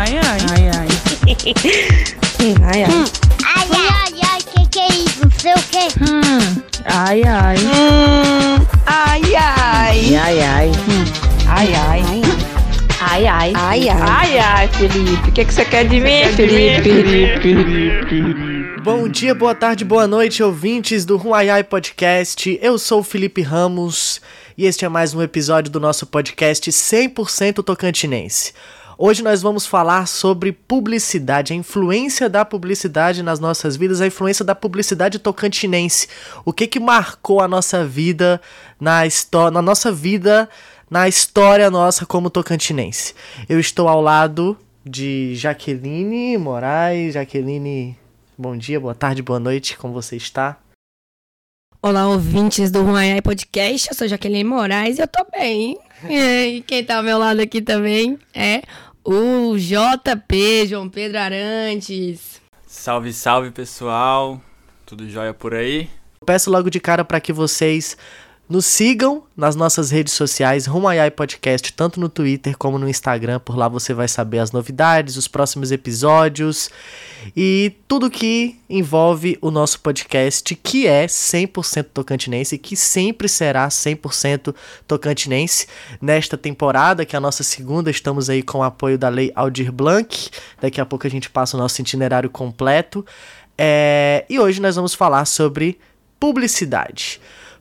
Ai, ai. Ai, ai. ai, ai. Hum. Ai, ai, ai, que que é isso? Não sei o que. Hum. Ai, ai. Hum. Ai, ai. Ai, ai. Hum. Ai, ai. Ai, ai. Ai, ai. Ai, ai, Felipe. O que, que você quer de mim, Felipe? Felipe? Bom dia, boa tarde, boa noite, ouvintes do Ruaiai Podcast. Eu sou o Felipe Ramos e este é mais um episódio do nosso podcast 100% tocantinense. Hoje nós vamos falar sobre publicidade, a influência da publicidade nas nossas vidas, a influência da publicidade tocantinense. O que que marcou a nossa vida na história, na nossa vida, na história nossa como tocantinense. Eu estou ao lado de Jaqueline Moraes. Jaqueline, bom dia, boa tarde, boa noite, como você está? Olá, ouvintes do Ruaiai Podcast. Eu sou Jaqueline Moraes e eu tô bem. E quem tá ao meu lado aqui também é o JP, João Pedro Arantes. Salve, salve pessoal, tudo jóia por aí? Peço logo de cara para que vocês nos sigam nas nossas redes sociais, Rumaiai Podcast, tanto no Twitter como no Instagram. Por lá você vai saber as novidades, os próximos episódios e tudo que envolve o nosso podcast, que é 100% tocantinense, que sempre será 100% tocantinense. Nesta temporada, que é a nossa segunda, estamos aí com o apoio da Lei Aldir Blanc. Daqui a pouco a gente passa o nosso itinerário completo. É... E hoje nós vamos falar sobre publicidade.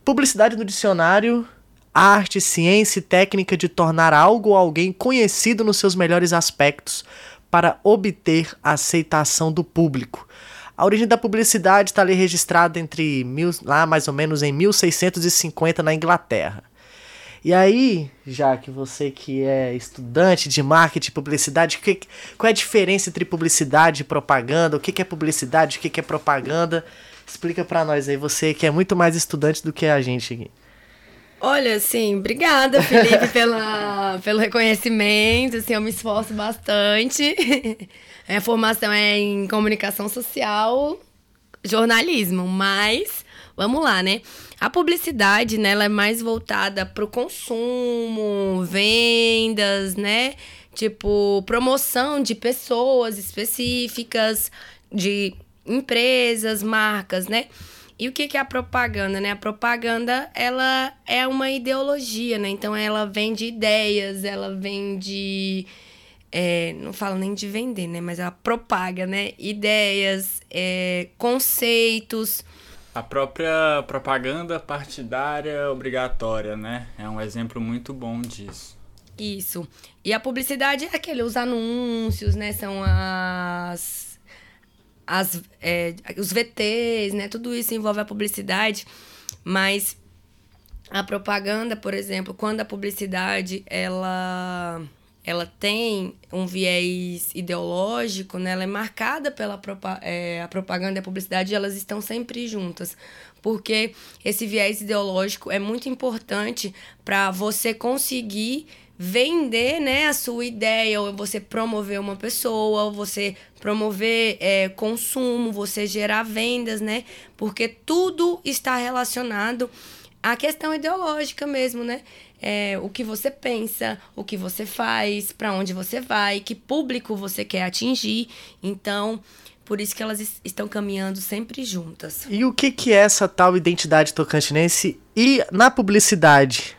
Publicidade no dicionário, arte, ciência e técnica de tornar algo ou alguém conhecido nos seus melhores aspectos para obter aceitação do público. A origem da publicidade está ali registrada entre mil, lá mais ou menos em 1650 na Inglaterra. E aí, já que você que é estudante de marketing e publicidade, que, qual é a diferença entre publicidade e propaganda? O que, que é publicidade? O que, que é propaganda? Explica para nós aí, você que é muito mais estudante do que a gente aqui. Olha, sim, obrigada, Felipe, pela, pelo reconhecimento. Assim, eu me esforço bastante. Minha formação é em comunicação social, jornalismo, mas vamos lá, né? A publicidade, né, ela é mais voltada para o consumo, vendas, né? Tipo, promoção de pessoas específicas, de empresas, marcas, né? E o que, que é a propaganda, né? A propaganda, ela é uma ideologia, né? Então, ela vende ideias, ela vende... É, não falo nem de vender, né? Mas ela propaga, né? Ideias, é, conceitos... A própria propaganda partidária obrigatória, né? É um exemplo muito bom disso. Isso. E a publicidade é aquele, os anúncios, né? São as as, é, os VTs, né? Tudo isso envolve a publicidade, mas a propaganda, por exemplo, quando a publicidade ela ela tem um viés ideológico, né? Ela é marcada pela é, a propaganda e a publicidade, elas estão sempre juntas, porque esse viés ideológico é muito importante para você conseguir vender né, a sua ideia, ou você promover uma pessoa, ou você promover é, consumo, você gerar vendas, né? Porque tudo está relacionado à questão ideológica mesmo, né? É, o que você pensa, o que você faz, para onde você vai, que público você quer atingir. Então, por isso que elas estão caminhando sempre juntas. E o que, que é essa tal identidade tocantinense? E na publicidade,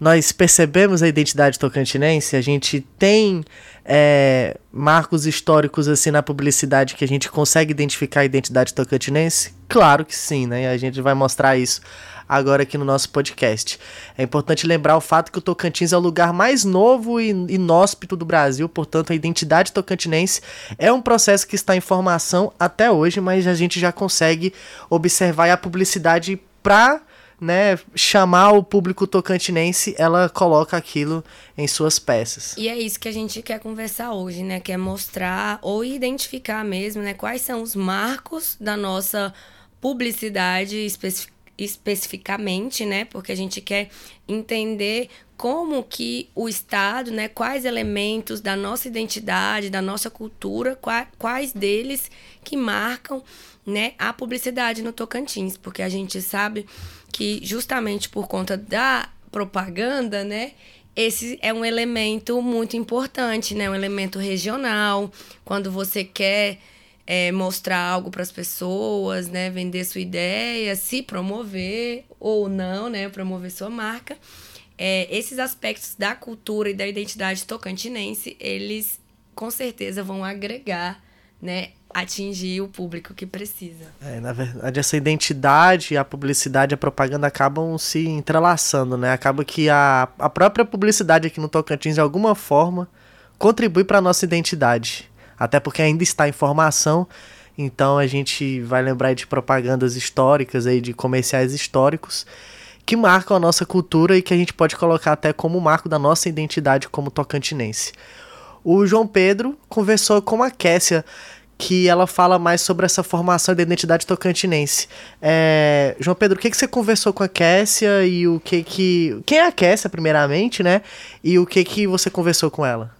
nós percebemos a identidade tocantinense, a gente tem é, marcos históricos assim na publicidade que a gente consegue identificar a identidade tocantinense? Claro que sim, né? A gente vai mostrar isso agora aqui no nosso podcast. É importante lembrar o fato que o Tocantins é o lugar mais novo e inóspito do Brasil, portanto, a identidade tocantinense é um processo que está em formação até hoje, mas a gente já consegue observar a publicidade para né, chamar o público tocantinense, ela coloca aquilo em suas peças. E é isso que a gente quer conversar hoje, né? Quer mostrar ou identificar mesmo, né, quais são os marcos da nossa publicidade especific especificamente, né? Porque a gente quer entender como que o Estado, né, quais elementos da nossa identidade, da nossa cultura, quais deles que marcam, né, a publicidade no Tocantins, porque a gente sabe que justamente por conta da propaganda, né, esse é um elemento muito importante, né? Um elemento regional. Quando você quer é, mostrar algo para as pessoas, né? Vender sua ideia, se promover ou não, né? Promover sua marca. É, esses aspectos da cultura e da identidade tocantinense, eles com certeza vão agregar, né? Atingir o público que precisa. É, na verdade, essa identidade, a publicidade a propaganda acabam se entrelaçando, né? Acaba que a, a própria publicidade aqui no Tocantins, de alguma forma, contribui para a nossa identidade. Até porque ainda está em formação, então a gente vai lembrar de propagandas históricas, aí, de comerciais históricos, que marcam a nossa cultura e que a gente pode colocar até como marco da nossa identidade como tocantinense. O João Pedro conversou com a Kessia, que ela fala mais sobre essa formação da identidade tocantinense. É, João Pedro, o que, que você conversou com a Kessia e o que que... Quem é a Kessia, primeiramente, né? E o que que você conversou com ela?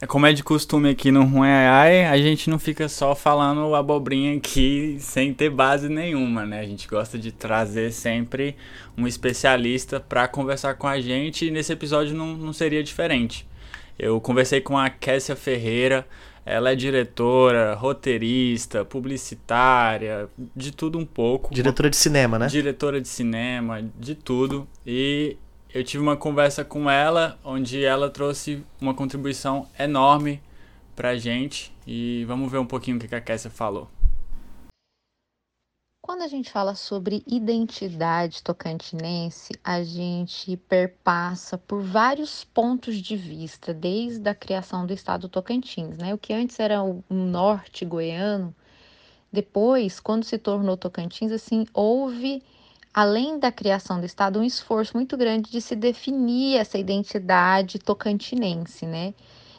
É como é de costume aqui no Ruaiai, a gente não fica só falando abobrinha aqui sem ter base nenhuma, né? A gente gosta de trazer sempre um especialista para conversar com a gente e nesse episódio não, não seria diferente. Eu conversei com a Kessia Ferreira, ela é diretora, roteirista, publicitária, de tudo um pouco. Diretora de cinema, né? Diretora de cinema, de tudo. E eu tive uma conversa com ela, onde ela trouxe uma contribuição enorme pra gente. E vamos ver um pouquinho o que a Kessia falou. Quando a gente fala sobre identidade tocantinense, a gente perpassa por vários pontos de vista, desde a criação do estado Tocantins, né? O que antes era o norte goiano, depois, quando se tornou Tocantins, assim, houve, além da criação do estado, um esforço muito grande de se definir essa identidade tocantinense, né?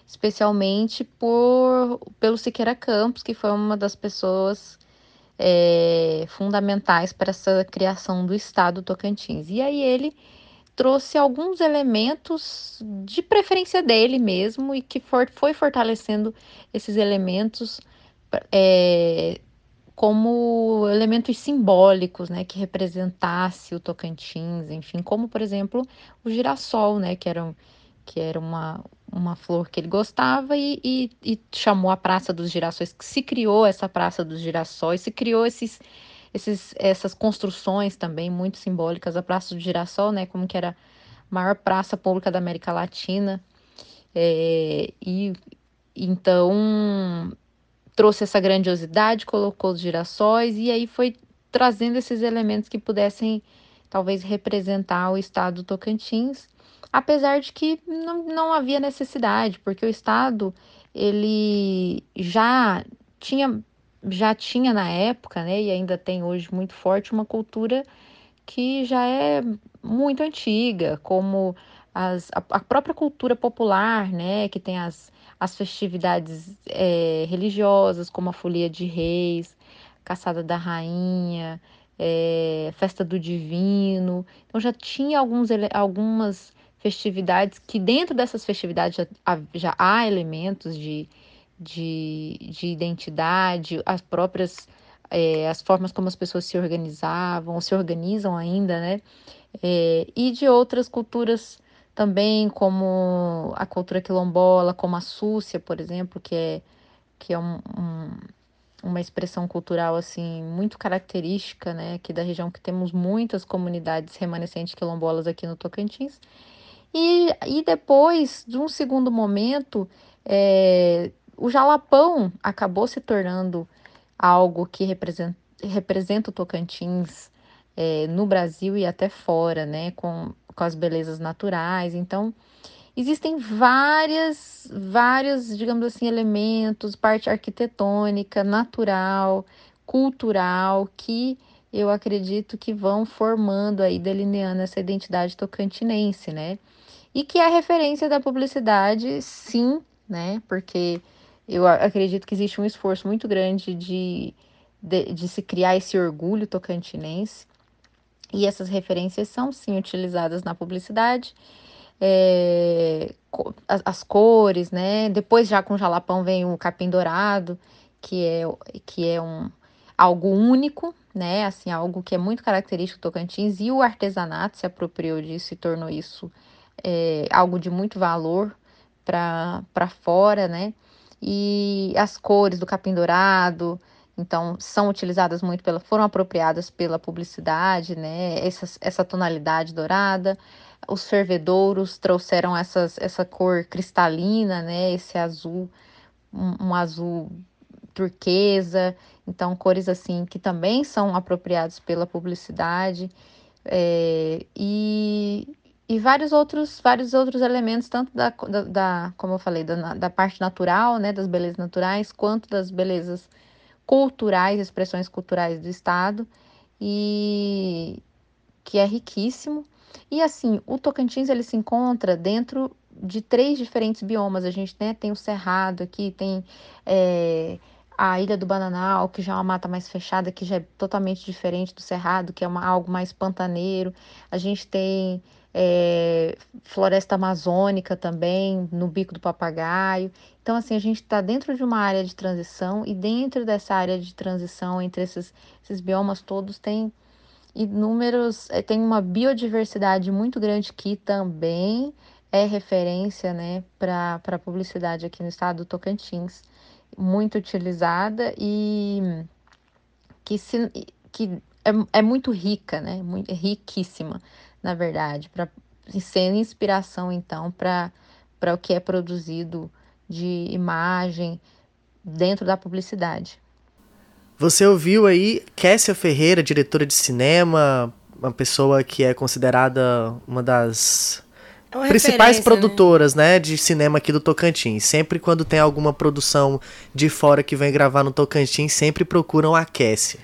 Especialmente por pelo Siqueira Campos, que foi uma das pessoas é, fundamentais para essa criação do Estado Tocantins. E aí ele trouxe alguns elementos de preferência dele mesmo e que for, foi fortalecendo esses elementos é, como elementos simbólicos, né, que representasse o Tocantins, enfim, como por exemplo o girassol, né, que era, que era uma, uma flor que ele gostava e, e, e, chamou a Praça dos Girassóis, se criou essa Praça dos Girassóis, se criou esses, esses, essas construções também muito simbólicas, a Praça do Girassol, né, como que era a maior praça pública da América Latina, é, e então trouxe essa grandiosidade, colocou os girassóis e aí foi trazendo esses elementos que pudessem talvez representar o estado do Tocantins apesar de que não, não havia necessidade, porque o Estado ele já tinha já tinha na época, né, e ainda tem hoje muito forte uma cultura que já é muito antiga, como as, a, a própria cultura popular, né, que tem as, as festividades é, religiosas, como a Folia de Reis, Caçada da Rainha, é, Festa do Divino. Então já tinha alguns, algumas festividades, que dentro dessas festividades já, já há elementos de, de, de identidade, as próprias é, as formas como as pessoas se organizavam, se organizam ainda, né? É, e de outras culturas também, como a cultura quilombola, como a súcia, por exemplo, que é, que é um, um, uma expressão cultural assim muito característica, né, aqui da região que temos muitas comunidades remanescentes quilombolas aqui no Tocantins. E, e depois, de um segundo momento, é, o jalapão acabou se tornando algo que representa, representa o Tocantins é, no Brasil e até fora, né? Com, com as belezas naturais. Então, existem várias, vários, digamos assim, elementos, parte arquitetônica, natural, cultural, que eu acredito que vão formando aí, delineando essa identidade tocantinense, né? E que a referência da publicidade, sim, né? Porque eu acredito que existe um esforço muito grande de, de, de se criar esse orgulho tocantinense. E essas referências são, sim, utilizadas na publicidade. É, as, as, cores, né? Depois, já com o jalapão, vem o capim dourado, que é, que é um, algo único, né? Assim, algo que é muito característico do Tocantins. E o artesanato se apropriou disso e tornou isso é, algo de muito valor para fora, né? E as cores do capim dourado, então são utilizadas muito pela, foram apropriadas pela publicidade, né? Essa, essa tonalidade dourada. Os fervedouros trouxeram essas, essa cor cristalina, né? Esse azul, um, um azul turquesa, então cores assim que também são apropriadas pela publicidade. É, e, e vários outros, vários outros elementos, tanto da, da, da como eu falei, da, da, parte natural, né, das belezas naturais, quanto das belezas culturais, expressões culturais do Estado, e que é riquíssimo. E assim, o Tocantins ele se encontra dentro de três diferentes biomas. A gente né, tem o Cerrado aqui, tem é, a Ilha do Bananal, que já é uma mata mais fechada, que já é totalmente diferente do Cerrado, que é uma, algo mais pantaneiro. A gente tem é, floresta amazônica também, no Bico do Papagaio. Então, assim, a gente está dentro de uma área de transição e dentro dessa área de transição entre esses, esses biomas todos tem inúmeros, é, tem uma biodiversidade muito grande que também é referência né, para a publicidade aqui no estado do Tocantins, muito utilizada e que, se, que é, é muito rica, né, muito, é riquíssima na verdade, para ser inspiração então para o que é produzido de imagem dentro da publicidade. Você ouviu aí Kessia Ferreira, diretora de cinema, uma pessoa que é considerada uma das é principais né? produtoras, né? né? de cinema aqui do Tocantins. Sempre quando tem alguma produção de fora que vem gravar no Tocantins, sempre procuram a Kessia.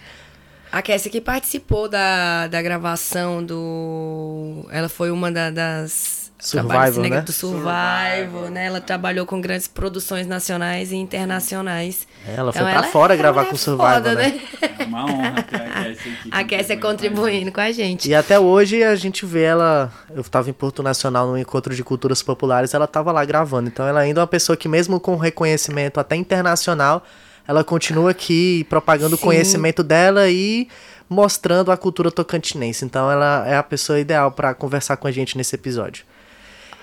A Kessia que participou da, da gravação do. Ela foi uma da, das. Survival, né? Do Survival, né? Ela trabalhou com grandes produções nacionais e internacionais. Ela então, foi pra ela fora é, gravar com o Survival, foda, né? né? É uma honra ter a Kessia aqui. A Kessia contribuindo com a gente. E até hoje a gente vê ela. Eu estava em Porto Nacional no encontro de culturas populares, ela estava lá gravando. Então ela ainda é uma pessoa que, mesmo com reconhecimento até internacional ela continua aqui propagando o conhecimento dela e mostrando a cultura tocantinense. Então ela é a pessoa ideal para conversar com a gente nesse episódio.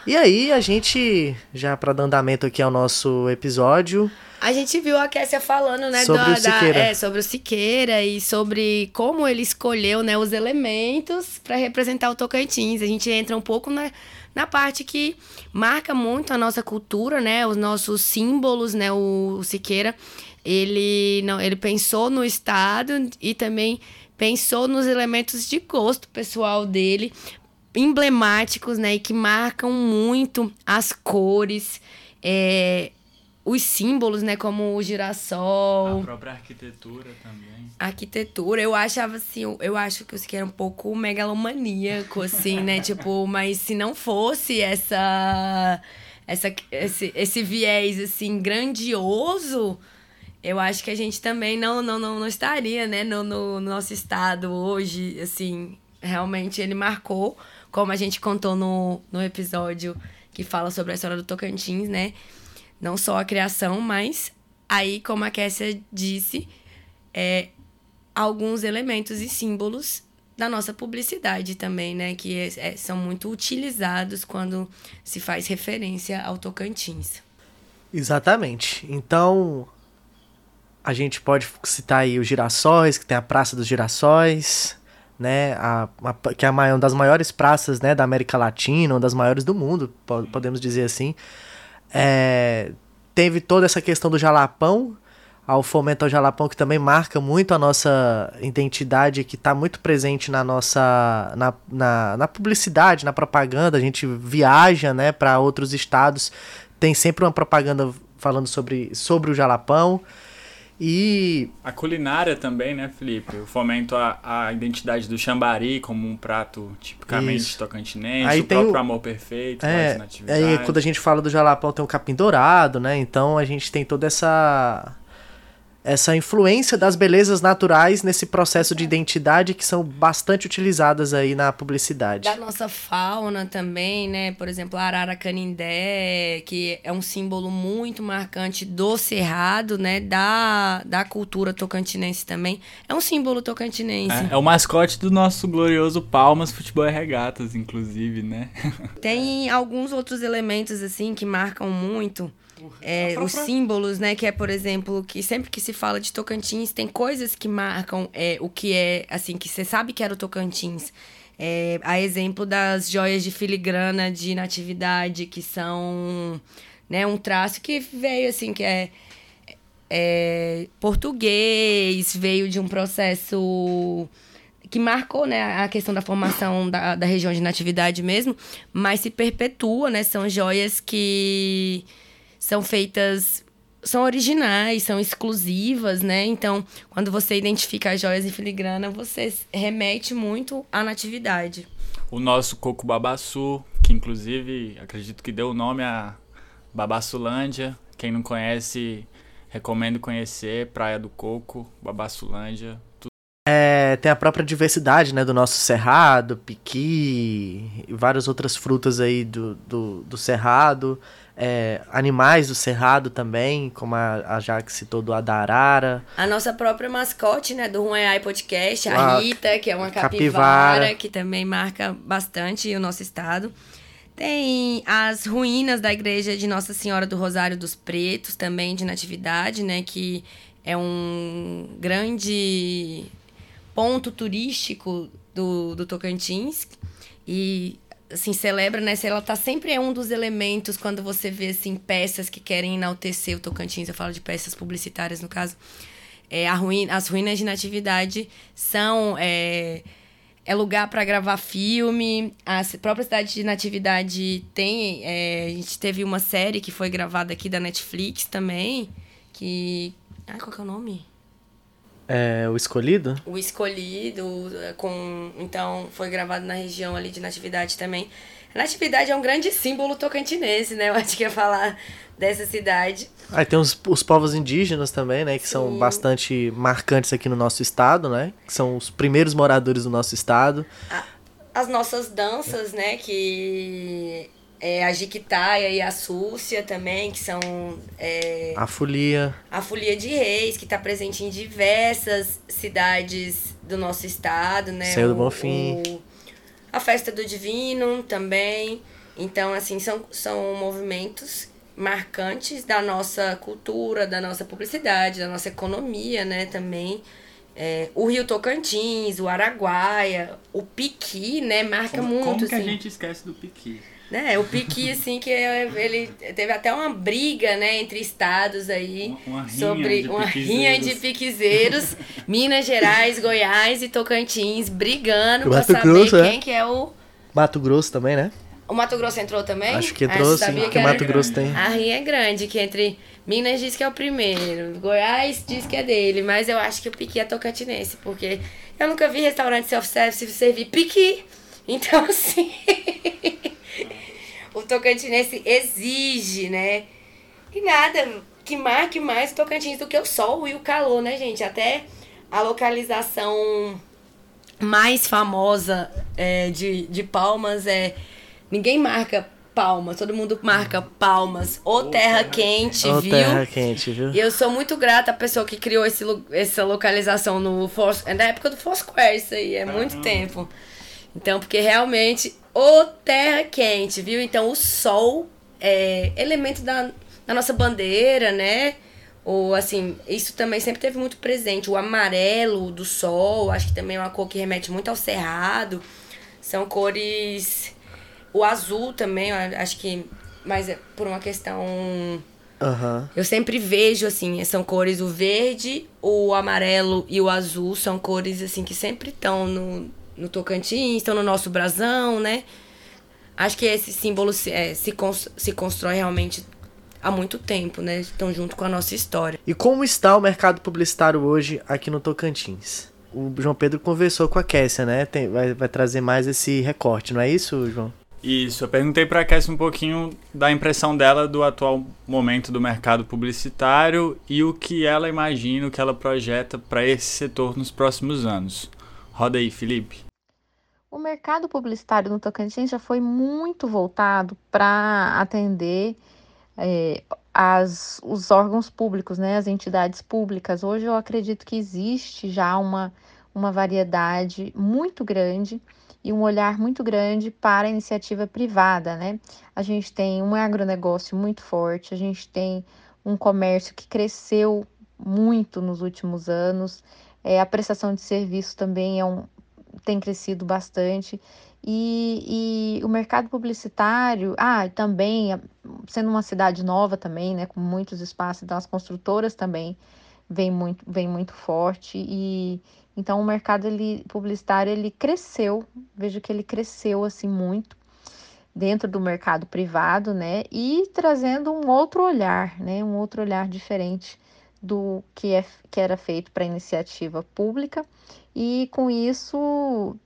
E aí, a gente, já para dar andamento aqui ao nosso episódio. A gente viu a Kessia falando, né, sobre, o Siqueira. Da, é, sobre o Siqueira e sobre como ele escolheu, né, os elementos para representar o Tocantins. A gente entra um pouco na, na parte que marca muito a nossa cultura, né, os nossos símbolos, né, o, o Siqueira ele não, ele pensou no estado e também pensou nos elementos de gosto pessoal dele, emblemáticos, né, e que marcam muito as cores, é, os símbolos, né, como o girassol. A própria arquitetura também. Arquitetura, eu achava assim, eu acho que o Siqueira é um pouco megalomaníaco, assim, né, tipo, mas se não fosse essa, essa esse, esse viés, assim, grandioso eu acho que a gente também não, não, não, não estaria, né, no, no, nosso estado hoje, assim, realmente ele marcou, como a gente contou no, no episódio que fala sobre a história do Tocantins, né, não só a criação, mas aí, como a Kessia disse, é, alguns elementos e símbolos da nossa publicidade também, né, que é, é, são muito utilizados quando se faz referência ao Tocantins. Exatamente. Então, a gente pode citar aí os girassóis, que tem a Praça dos Girassóis, né? A, a, que é uma das maiores praças né, da América Latina, uma das maiores do mundo, podemos dizer assim. É, teve toda essa questão do jalapão, ao fomento ao jalapão, que também marca muito a nossa identidade, que está muito presente na nossa na, na, na, publicidade, na propaganda. A gente viaja né, para outros estados, tem sempre uma propaganda falando sobre, sobre o jalapão. E. A culinária também, né, Felipe? O fomento à, à identidade do chambari como um prato tipicamente Isso. tocantinense, aí o próprio o... amor perfeito, é, Aí quando a gente fala do jalapão tem o capim dourado, né? Então a gente tem toda essa essa influência das belezas naturais nesse processo de identidade que são bastante utilizadas aí na publicidade. Da nossa fauna também, né? Por exemplo, a arara canindé, que é um símbolo muito marcante do cerrado, né? Da, da cultura tocantinense também. É um símbolo tocantinense. É, é o mascote do nosso glorioso Palmas Futebol e Regatas, inclusive, né? Tem alguns outros elementos, assim, que marcam muito é, os símbolos, né? Que é, por exemplo, que sempre que se fala de Tocantins, tem coisas que marcam é, o que é, assim, que você sabe que era o Tocantins. É, a exemplo das joias de filigrana de natividade, que são né, um traço que veio, assim, que é, é português, veio de um processo que marcou né, a questão da formação da, da região de natividade mesmo, mas se perpetua, né? São joias que são feitas são originais, são exclusivas, né? Então, quando você identifica as joias em filigrana, você remete muito à natividade. O nosso coco babaçu, que inclusive acredito que deu o nome a Babassulândia. Quem não conhece, recomendo conhecer Praia do Coco, Babassulândia. É, tem a própria diversidade, né, do nosso cerrado, piqui, e várias outras frutas aí do, do, do cerrado é, animais do Cerrado também, como a, a Jaque citou do Adarara. A nossa própria mascote, né, do Ruaiai Podcast, a, a Rita, que é uma capivara, capivara, que também marca bastante o nosso estado. Tem as ruínas da igreja de Nossa Senhora do Rosário dos Pretos, também de Natividade, né, que é um grande ponto turístico do, do Tocantins. E assim, celebra, né? Ela tá sempre é um dos elementos quando você vê, assim, peças que querem enaltecer o Tocantins. Eu falo de peças publicitárias, no caso. É, ruína, as ruínas de natividade são... É, é lugar para gravar filme. A própria cidade de Natividade tem. É, a gente teve uma série que foi gravada aqui da Netflix também. Que. Ah, qual que é o nome? É, o Escolhido? O Escolhido, é, com então foi gravado na região ali de Natividade também. Natividade é um grande símbolo tocantinense, né? Eu acho que ia falar dessa cidade. Aí tem os, os povos indígenas também, né? Que Sim. são bastante marcantes aqui no nosso estado, né? Que são os primeiros moradores do nosso estado. as nossas danças, né? Que é, a Jiquitaia e a Súcia também, que são. É, a Folia. A Folia de Reis, que está presente em diversas cidades do nosso estado, né? Céu do Bonfim. O, a Festa do Divino também. Então, assim, são, são movimentos marcantes da nossa cultura, da nossa publicidade, da nossa economia, né, também. É, o Rio Tocantins, o Araguaia, o Piqui, né, marca como, muito. Como que assim. a gente esquece do Piqui? Né? O Piqui, assim, que ele teve até uma briga, né, entre estados aí uma, uma sobre uma rinha de piquezeiros, Minas Gerais, Goiás e Tocantins brigando para saber Grosso, quem é? que é o Mato Grosso também, né? O Mato Grosso entrou também? Acho que entrou, sim, porque Mato Grosso tem. A rinha é grande, que entre Minas diz que é o primeiro, Goiás diz que é dele, mas eu acho que o piqui é tocantinense, porque eu nunca vi restaurante self-service servir piqui. Então, assim. o tocantinense exige, né? E nada que marque mais o Tocantins do que o sol e o calor, né, gente? Até a localização mais famosa é, de, de Palmas é. Ninguém marca Palmas, todo mundo marca Palmas ou Terra Quente, ou viu? Terra Quente, viu? E eu sou muito grata à pessoa que criou esse, essa localização no Force, é da época do Foursquare, isso aí, é muito tempo. Então, porque realmente o terra quente, viu? Então, o sol é elemento da, da nossa bandeira, né? Ou assim, isso também sempre teve muito presente. O amarelo do sol, acho que também é uma cor que remete muito ao cerrado. São cores. O azul também, acho que. Mas é por uma questão. Uhum. Eu sempre vejo, assim, são cores o verde, o amarelo e o azul. São cores, assim, que sempre estão no, no Tocantins, estão no nosso brasão, né? Acho que esse símbolo se, é, se, se constrói realmente há muito tempo, né? Estão junto com a nossa história. E como está o mercado publicitário hoje aqui no Tocantins? O João Pedro conversou com a Kessia, né? Tem, vai, vai trazer mais esse recorte, não é isso, João? Isso, eu perguntei para a Cassie um pouquinho da impressão dela do atual momento do mercado publicitário e o que ela imagina, o que ela projeta para esse setor nos próximos anos. Roda aí, Felipe. O mercado publicitário no Tocantins já foi muito voltado para atender é, as, os órgãos públicos, né, as entidades públicas. Hoje eu acredito que existe já uma, uma variedade muito grande e um olhar muito grande para a iniciativa privada, né? A gente tem um agronegócio muito forte, a gente tem um comércio que cresceu muito nos últimos anos, é, a prestação de serviço também é um, tem crescido bastante. E, e, o mercado publicitário, ah, também, sendo uma cidade nova também, né, com muitos espaços, então as construtoras também vem muito, vem muito forte e, então o mercado ele, publicitário ele cresceu, vejo que ele cresceu assim muito dentro do mercado privado, né? E trazendo um outro olhar, né? Um outro olhar diferente do que, é, que era feito para iniciativa pública. E com isso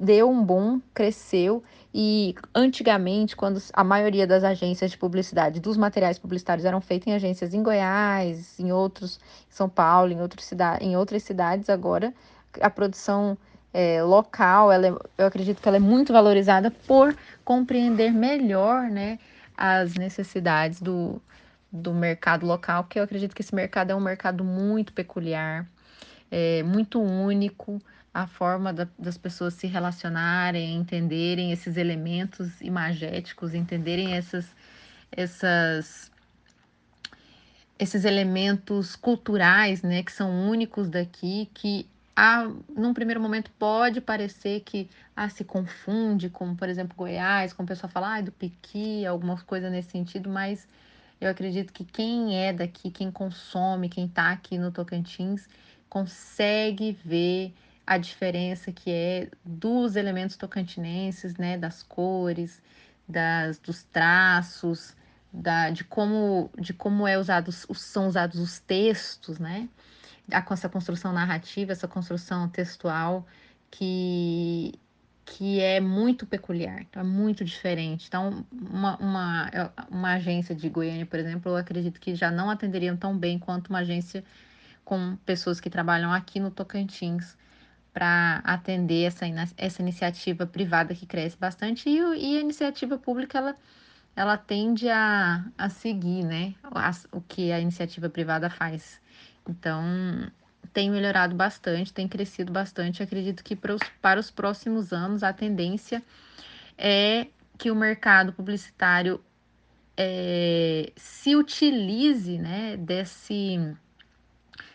deu um boom, cresceu e antigamente, quando a maioria das agências de publicidade, dos materiais publicitários eram feitos em agências em Goiás, em outros, em São Paulo, em, outros cida em outras cidades, agora a produção é, local, ela é, eu acredito que ela é muito valorizada por compreender melhor né, as necessidades do, do mercado local, porque eu acredito que esse mercado é um mercado muito peculiar, é, muito único, a forma da, das pessoas se relacionarem, entenderem esses elementos imagéticos, entenderem essas, essas esses elementos culturais, né, que são únicos daqui, que ah, num primeiro momento pode parecer que ah, se confunde com, por exemplo, Goiás, como o pessoal fala ah, do piqui, alguma coisa nesse sentido, mas eu acredito que quem é daqui, quem consome, quem está aqui no Tocantins, consegue ver a diferença que é dos elementos tocantinenses, né, das cores, das, dos traços, da, de como de como é usados, são usados os textos, né? Com essa construção narrativa, essa construção textual que, que é muito peculiar, é muito diferente. Então, uma, uma, uma agência de Goiânia, por exemplo, eu acredito que já não atenderiam tão bem quanto uma agência com pessoas que trabalham aqui no Tocantins para atender essa, essa iniciativa privada que cresce bastante e, e a iniciativa pública ela, ela tende a, a seguir né, o que a iniciativa privada faz. Então, tem melhorado bastante, tem crescido bastante. Acredito que para os, para os próximos anos a tendência é que o mercado publicitário é, se utilize né, desse,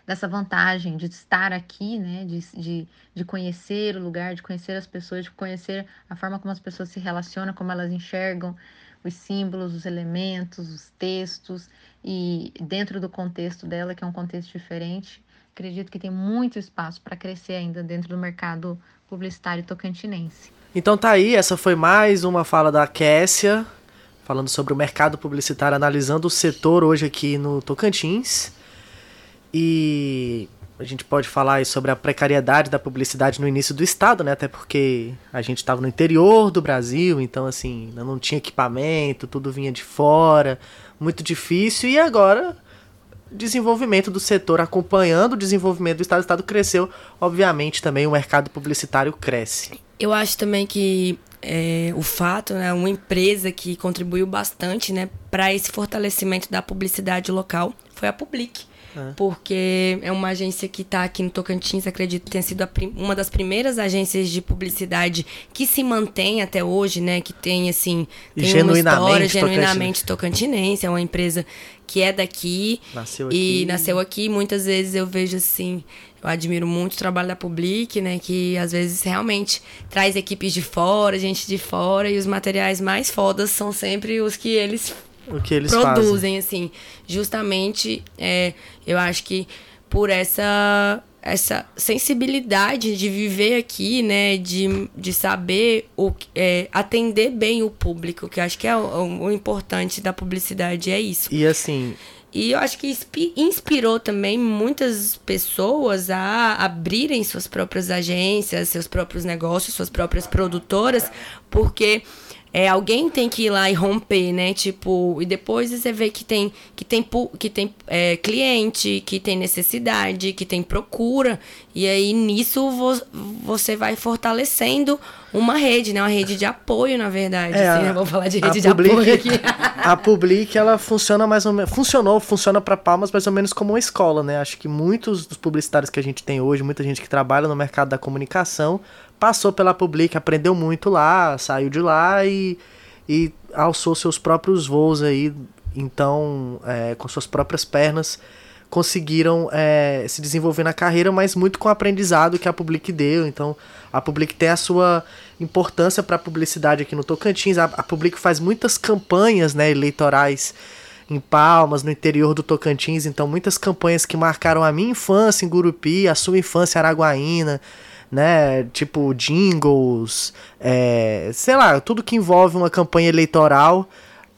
dessa vantagem de estar aqui, né, de, de, de conhecer o lugar, de conhecer as pessoas, de conhecer a forma como as pessoas se relacionam, como elas enxergam os símbolos, os elementos, os textos, e dentro do contexto dela, que é um contexto diferente, acredito que tem muito espaço para crescer ainda dentro do mercado publicitário tocantinense. Então tá aí, essa foi mais uma fala da Kessia, falando sobre o mercado publicitário, analisando o setor hoje aqui no Tocantins. E a gente pode falar sobre a precariedade da publicidade no início do estado, né? Até porque a gente estava no interior do Brasil, então assim, não tinha equipamento, tudo vinha de fora, muito difícil. E agora, desenvolvimento do setor acompanhando o desenvolvimento do estado, o estado cresceu, obviamente também o mercado publicitário cresce. Eu acho também que é, o fato, né, uma empresa que contribuiu bastante, né, para esse fortalecimento da publicidade local foi a Public é. Porque é uma agência que está aqui no Tocantins, acredito que tenha sido uma das primeiras agências de publicidade que se mantém até hoje, né? Que tem, assim, tem uma história genuinamente tocantinense. É uma empresa que é daqui. Nasceu aqui. E nasceu aqui. Muitas vezes eu vejo, assim, eu admiro muito o trabalho da Public, né? Que às vezes realmente traz equipes de fora, gente de fora, e os materiais mais fodas são sempre os que eles o que eles produzem, fazem. assim. Justamente, é, eu acho que por essa essa sensibilidade de viver aqui, né, de, de saber o, é, atender bem o público, que eu acho que é o, o, importante da publicidade, é isso. E assim... E eu acho que inspirou também muitas pessoas a abrirem suas próprias agências, seus próprios negócios, suas próprias produtoras, porque é, alguém tem que ir lá e romper, né? Tipo, e depois você vê que tem, que tem, que tem é, cliente, que tem necessidade, que tem procura. E aí nisso vo- você vai fortalecendo uma rede, né? Uma rede de apoio, na verdade. É, assim, a- né? Vou falar de rede de Public- apoio aqui. A Public, ela funciona mais ou menos. Funcionou, funciona para Palmas mais ou menos como uma escola, né? Acho que muitos dos publicitários que a gente tem hoje, muita gente que trabalha no mercado da comunicação, passou pela Public, aprendeu muito lá, saiu de lá e, e alçou seus próprios voos aí. Então, é, com suas próprias pernas, conseguiram é, se desenvolver na carreira, mas muito com o aprendizado que a Public deu. Então, a Public tem a sua importância para a publicidade aqui no Tocantins. A, a Public faz muitas campanhas né, eleitorais em Palmas, no interior do Tocantins. Então, muitas campanhas que marcaram a minha infância em Gurupi, a sua infância em Araguaína, né? Tipo, jingles, é, sei lá, tudo que envolve uma campanha eleitoral.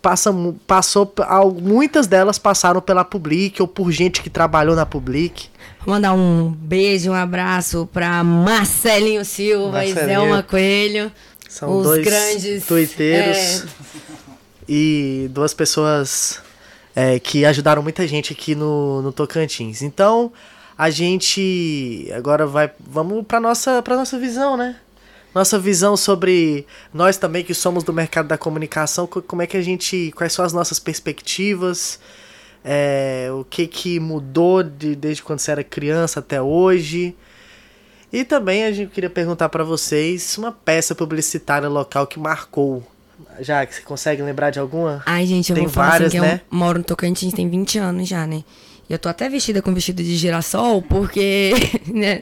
Passa, passou, muitas delas passaram pela Public ou por gente que trabalhou na Public. Vou mandar um beijo, um abraço pra Marcelinho Silva e Marcelinho. Zelma Coelho. São os dois grandes tuiteiros é, e duas pessoas é, que ajudaram muita gente aqui no, no Tocantins. Então, a gente agora vai vamos para nossa para nossa visão, né? Nossa visão sobre nós também que somos do mercado da comunicação, co- como é que a gente, quais são as nossas perspectivas, é, o que que mudou de, desde quando você era criança até hoje. E também a gente queria perguntar para vocês uma peça publicitária local que marcou. Já que você consegue lembrar de alguma? Ai, gente, eu Tem vou falar várias, assim que né? eu moro no Tocantins tem 20 anos já, né? E eu tô até vestida com vestido de girassol, porque. né?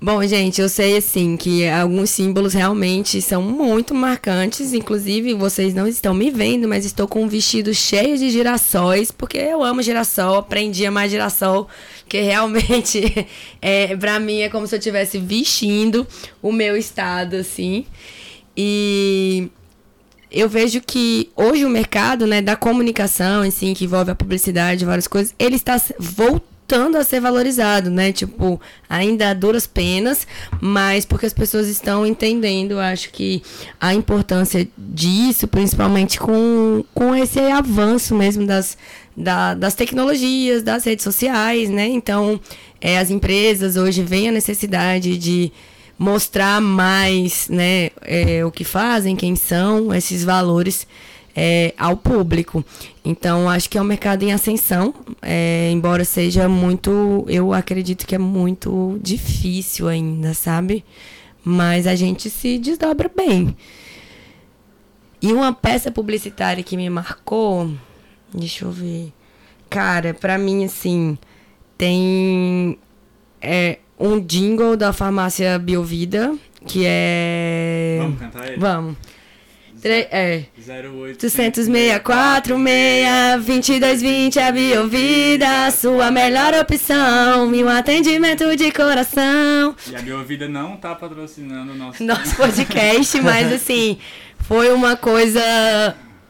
Bom, gente, eu sei assim que alguns símbolos realmente são muito marcantes. Inclusive, vocês não estão me vendo, mas estou com um vestido cheio de girassóis, porque eu amo girassol, aprendi a amar girassol, que realmente é, pra mim é como se eu estivesse vestindo o meu estado, assim. E eu vejo que hoje o mercado, né, da comunicação, assim, que envolve a publicidade, várias coisas, ele está voltando a ser valorizado, né? Tipo, ainda a duras penas, mas porque as pessoas estão entendendo, acho que a importância disso, principalmente com, com esse avanço mesmo das, da- das tecnologias, das redes sociais, né? Então, é, as empresas hoje veem a necessidade de mostrar mais né, é, o que fazem, quem são, esses valores é, ao público. Então, acho que é um mercado em ascensão, é, embora seja muito, eu acredito que é muito difícil ainda, sabe? Mas a gente se desdobra bem. E uma peça publicitária que me marcou, deixa eu ver. Cara, pra mim, assim, tem é, um jingle da farmácia Biovida, que é. Vamos cantar ele? Vamos. Tre- é. 08 864 2220 a Biovida, sua melhor opção. E um atendimento de coração. E a Biovida não tá patrocinando o nosso. Nosso podcast, mas assim, foi uma coisa.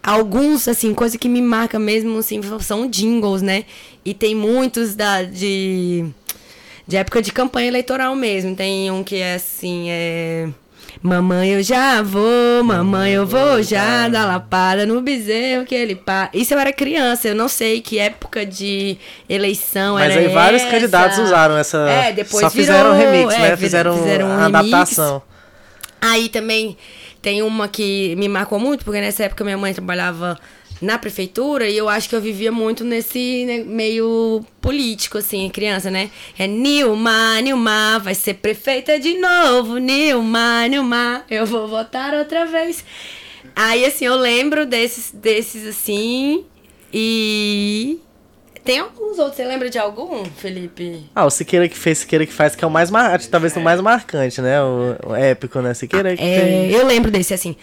Alguns, assim, coisa que me marca mesmo, assim, são jingles, né? E tem muitos da, de, de época de campanha eleitoral mesmo. Tem um que é assim, é. Mamãe, eu já vou, mamãe, eu vou já dar lapada no bezerro que ele pá. Isso eu era criança, eu não sei que época de eleição Mas era aí vários essa. candidatos usaram essa. É, depois Só fizeram virou, remix, é, né? fiz- Fizeram, fizeram um adaptação. Aí também tem uma que me marcou muito, porque nessa época minha mãe trabalhava na prefeitura e eu acho que eu vivia muito nesse né, meio político, assim, criança, né? É Nilma, Nilma, vai ser prefeita de novo, Nilma, Nilma, eu vou votar outra vez. Aí, assim, eu lembro desses, desses assim, e... Tem alguns outros, você lembra de algum, Felipe? Ah, o Siqueira que fez, Siqueira que faz, que é o mais marcante, talvez o mais marcante, né? O, o épico, né? Siqueira que É, fez. eu lembro desse assim.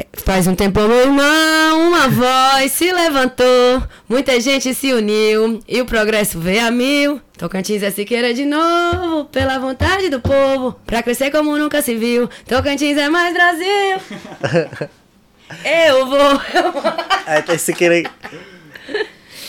É, Faz um tempo, meu irmão, uma voz se levantou, muita gente se uniu e o progresso veio a mil. Tocantins é Siqueira de novo, pela vontade do povo, pra crescer como nunca se viu. Tocantins é mais Brasil. Eu vou, eu vou. Aí tem Siqueira.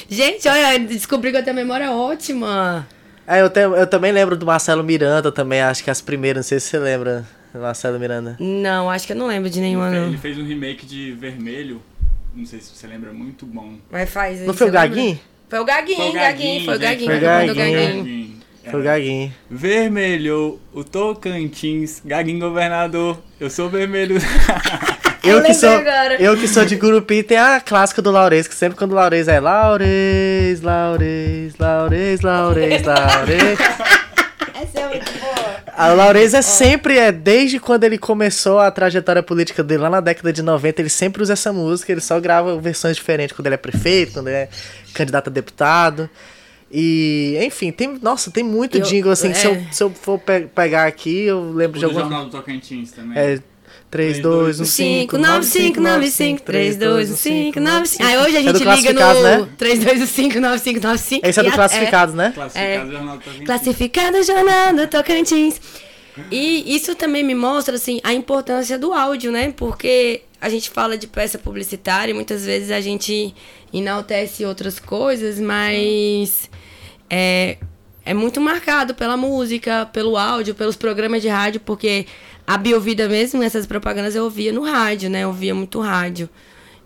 Gente, olha, descobri que eu tenho memória ótima. É, eu, eu também lembro do Marcelo Miranda também, acho que as primeiras, não sei se você lembra. Marcelo Miranda? Não, acho que eu não lembro de nenhuma, Ele, fe- não. ele fez um remake de Vermelho. Não sei se você lembra, muito bom. Mas faz Não foi o? Gaguinho? Foi o Gaguinho, Gaguinho, foi o Gaguinho. Foi o Gaguinho. Foi o Gaguinho. Vermelho, o Tocantins, Gaguinho governador. Eu sou vermelho. Eu, que lembrei sou, agora. eu que sou de Gurupi, tem a clássica do Laurez, que sempre quando o Laurez é Laurez, Laurez, Laurez, Laurez, Laurez. Essa é muito boa. A Laurez é sempre, é, desde quando ele começou a trajetória política dele lá na década de 90, ele sempre usa essa música, ele só grava versões diferentes quando ele é prefeito, quando ele é candidato a deputado. E, enfim, tem, nossa, tem muito Eu- jingle, assim, que se, eu, é. se eu for pe- pegar aqui, eu lembro o de do alguma... Jornal do Tocantins também. É, 3, 2, 1, 5, 5, 9, 5, 9, 5, 3, 2, 1, 5, 9, 5. Aí hoje a É gente do liga no né? 3, 2, 1, 5, 9, 5, 9, 5. Esse é do Classificados, né? Classificado É. Jornal do Tocantins. Classificado Jornal do Tocantins. E isso também me mostra, assim, a importância do áudio, né? Porque a gente fala de peça publicitária e muitas vezes a gente enaltece outras coisas, mas é, é muito marcado pela música, pelo áudio, pelos programas de rádio, porque a Biovida mesmo, essas propagandas eu ouvia no rádio, né? Eu ouvia muito rádio.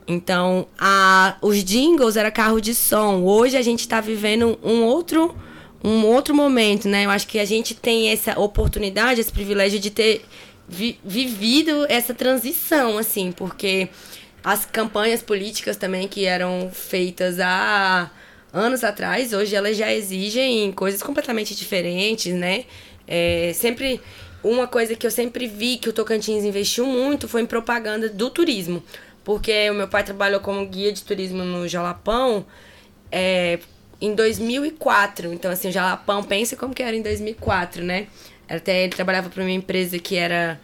Então, a, os jingles era carro de som. Hoje a gente está vivendo um outro, um outro momento, né? Eu acho que a gente tem essa oportunidade, esse privilégio de ter vi- vivido essa transição, assim, porque as campanhas políticas também que eram feitas há anos atrás, hoje elas já exigem coisas completamente diferentes, né? É, sempre uma coisa que eu sempre vi que o Tocantins investiu muito foi em propaganda do turismo. Porque o meu pai trabalhou como guia de turismo no Jalapão é, em 2004. Então, assim, o Jalapão, pensa como que era em 2004, né? Até ele trabalhava para uma empresa que era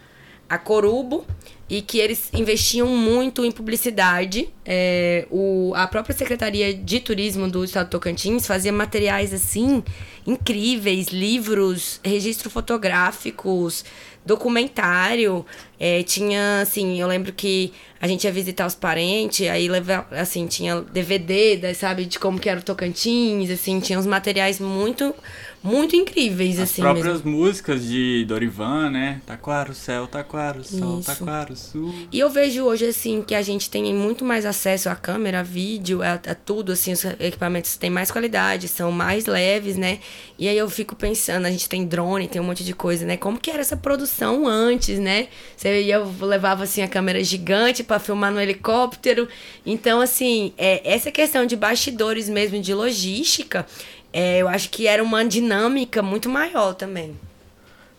a Corubo e que eles investiam muito em publicidade. É, o, a própria Secretaria de Turismo do Estado do Tocantins fazia materiais assim incríveis, livros, registros fotográficos, documentário. É, tinha, assim, eu lembro que a gente ia visitar os parentes, aí leva, assim, tinha DVD, sabe, de como que era o Tocantins, assim, tinha uns materiais muito, muito incríveis, As assim próprias mesmo. músicas de Dorivan, né? Taquara o céu, taquara o sol, Isso. taquara o sul. E eu vejo hoje, assim, que a gente tem muito mais acesso à câmera, a vídeo, a, a tudo, assim, os equipamentos têm mais qualidade, são mais leves, né? E aí eu fico pensando, a gente tem drone, tem um monte de coisa, né? Como que era essa produção antes, né? Você ia, levava, assim, a câmera gigante para filmar no helicóptero. Então, assim, é, essa questão de bastidores mesmo, de logística, é, eu acho que era uma dinâmica muito maior também.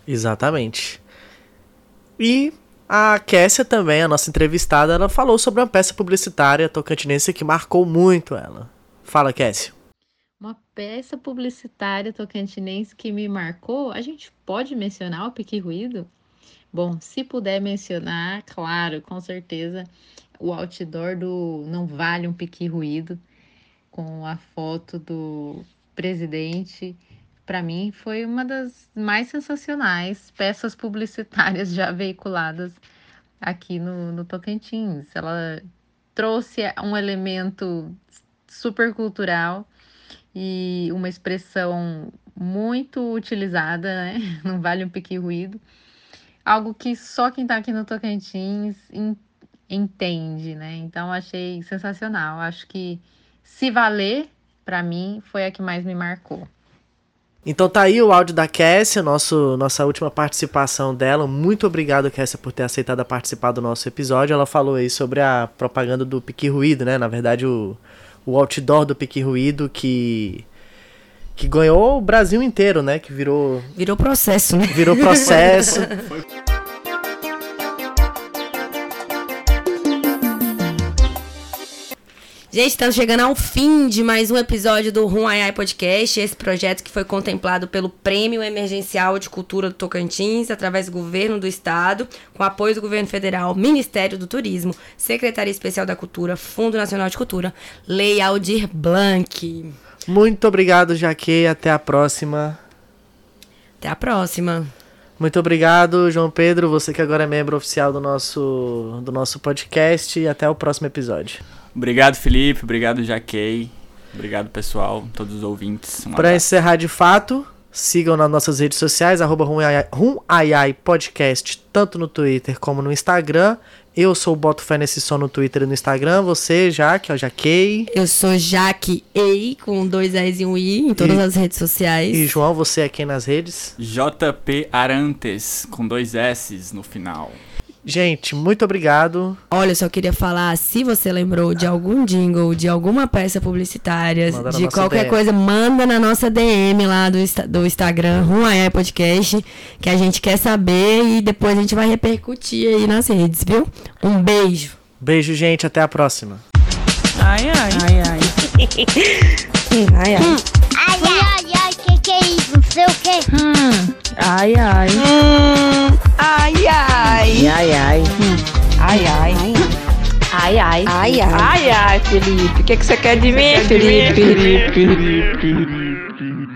Exatamente. E a Kessia também, a nossa entrevistada, ela falou sobre uma peça publicitária tocantinense que marcou muito ela. Fala, Kessia. Uma peça publicitária tocantinense que me marcou, a gente pode mencionar o Pique Ruído? Bom, se puder mencionar, claro, com certeza, o outdoor do Não Vale um Pique Ruído, com a foto do presidente, para mim foi uma das mais sensacionais peças publicitárias já veiculadas aqui no, no Tocantins. Ela trouxe um elemento super cultural e uma expressão muito utilizada, né? Não vale um pique ruído. Algo que só quem tá aqui no Tocantins en- entende, né? Então achei sensacional. Acho que se valer, para mim, foi a que mais me marcou. Então tá aí o áudio da Kessia, nosso, nossa última participação dela. Muito obrigado, Kessia, por ter aceitado participar do nosso episódio. Ela falou aí sobre a propaganda do Pique Ruído, né? Na verdade, o, o outdoor do Pique Ruído que, que ganhou o Brasil inteiro, né? Que virou, Virou processo, né? virou processo. Gente, estamos chegando ao fim de mais um episódio do Rum Ai Ai Podcast, esse projeto que foi contemplado pelo Prêmio Emergencial de Cultura do Tocantins, através do Governo do Estado, com apoio do Governo Federal, Ministério do Turismo, Secretaria Especial da Cultura, Fundo Nacional de Cultura, Lei Aldir Blanc. Muito obrigado, Jaque. Até a próxima. Até a próxima. Muito obrigado, João Pedro, você que agora é membro oficial do nosso, do nosso podcast. E até o próximo episódio. Obrigado, Felipe. Obrigado, Jaquei. Obrigado, pessoal, todos os ouvintes. Um Para encerrar de fato, Sigam nas nossas redes sociais, arroba Podcast, tanto no Twitter como no Instagram. Eu sou o Boto Fé nesse som no Twitter e no Instagram. Você, Jaque, ó, Jaquei. Eu sou Jaque Ei, com dois A's e um I, em todas E- as redes sociais. E João, você é quem nas redes? JP Arantes, com dois S's no final. Gente, muito obrigado. Olha, eu só queria falar, se você lembrou de algum jingle, de alguma peça publicitária, de qualquer DM. coisa, manda na nossa DM lá do, do Instagram, Ruaiai Podcast, que a gente quer saber e depois a gente vai repercutir aí nas redes, viu? Um beijo. Beijo, gente. Até a próxima. Ai, ai. Ai, ai. ai, ai. Ai, ai, sei o que. Ai, ai. Ai, ai. Ai, ai. Ai, ai. Ai, ai. Ai, ai. Ai, ai, Felipe. O que, que você quer de mim, Felipe? Felipe?